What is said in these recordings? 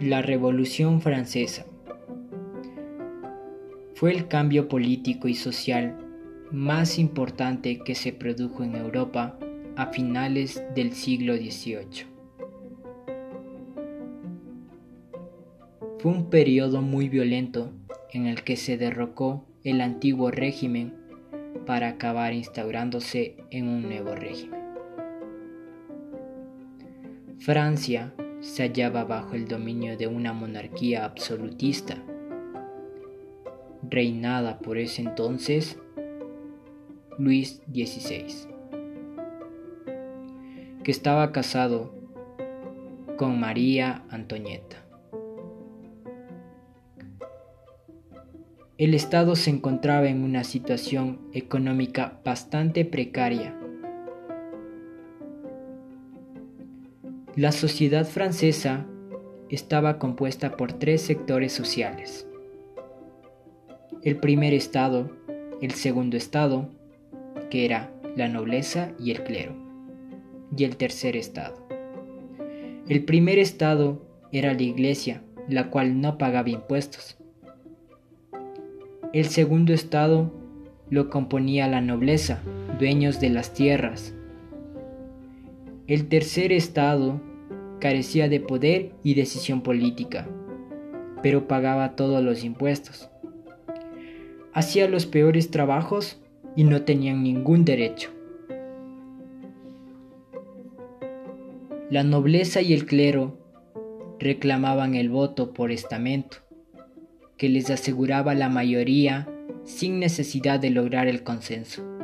La Revolución Francesa fue el cambio político y social más importante que se produjo en Europa a finales del siglo XVIII. Fue un periodo muy violento en el que se derrocó el antiguo régimen para acabar instaurándose en un nuevo régimen. Francia se hallaba bajo el dominio de una monarquía absolutista, reinada por ese entonces Luis XVI, que estaba casado con María Antonieta. El Estado se encontraba en una situación económica bastante precaria La sociedad francesa estaba compuesta por tres sectores sociales. El primer estado, el segundo estado, que era la nobleza y el clero, y el tercer estado. El primer estado era la iglesia, la cual no pagaba impuestos. El segundo estado lo componía la nobleza, dueños de las tierras. El tercer estado carecía de poder y decisión política, pero pagaba todos los impuestos. Hacía los peores trabajos y no tenían ningún derecho. La nobleza y el clero reclamaban el voto por estamento, que les aseguraba la mayoría sin necesidad de lograr el consenso.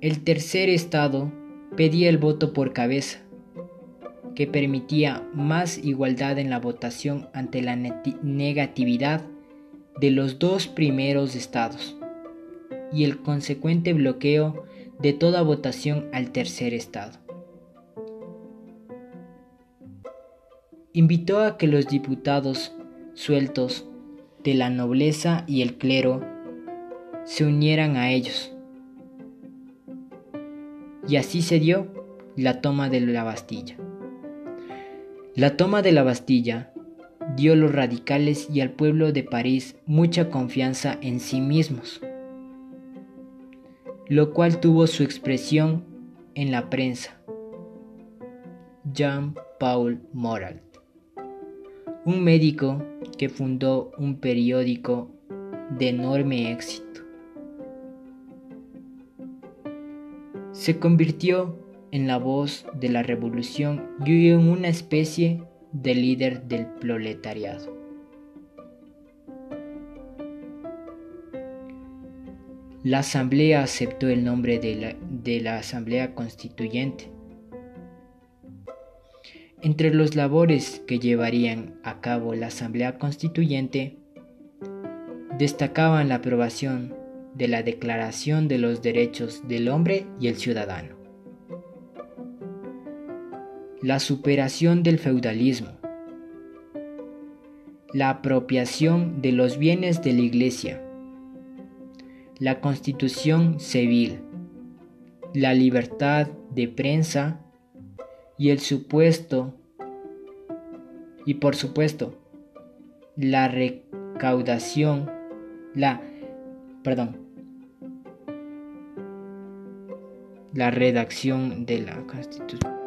El tercer estado pedía el voto por cabeza, que permitía más igualdad en la votación ante la negatividad de los dos primeros estados y el consecuente bloqueo de toda votación al tercer estado. Invitó a que los diputados sueltos de la nobleza y el clero se unieran a ellos y así se dio la toma de la Bastilla. La toma de la Bastilla dio a los radicales y al pueblo de París mucha confianza en sí mismos, lo cual tuvo su expresión en la prensa. Jean-Paul Moralt, un médico que fundó un periódico de enorme éxito se convirtió en la voz de la revolución y en una especie de líder del proletariado. La Asamblea aceptó el nombre de la, de la Asamblea Constituyente. Entre los labores que llevarían a cabo la Asamblea Constituyente destacaban la aprobación de la Declaración de los Derechos del Hombre y el Ciudadano. La superación del feudalismo. La apropiación de los bienes de la Iglesia. La constitución civil. La libertad de prensa y el supuesto y por supuesto la recaudación, la, perdón, la redacción de la Constitución.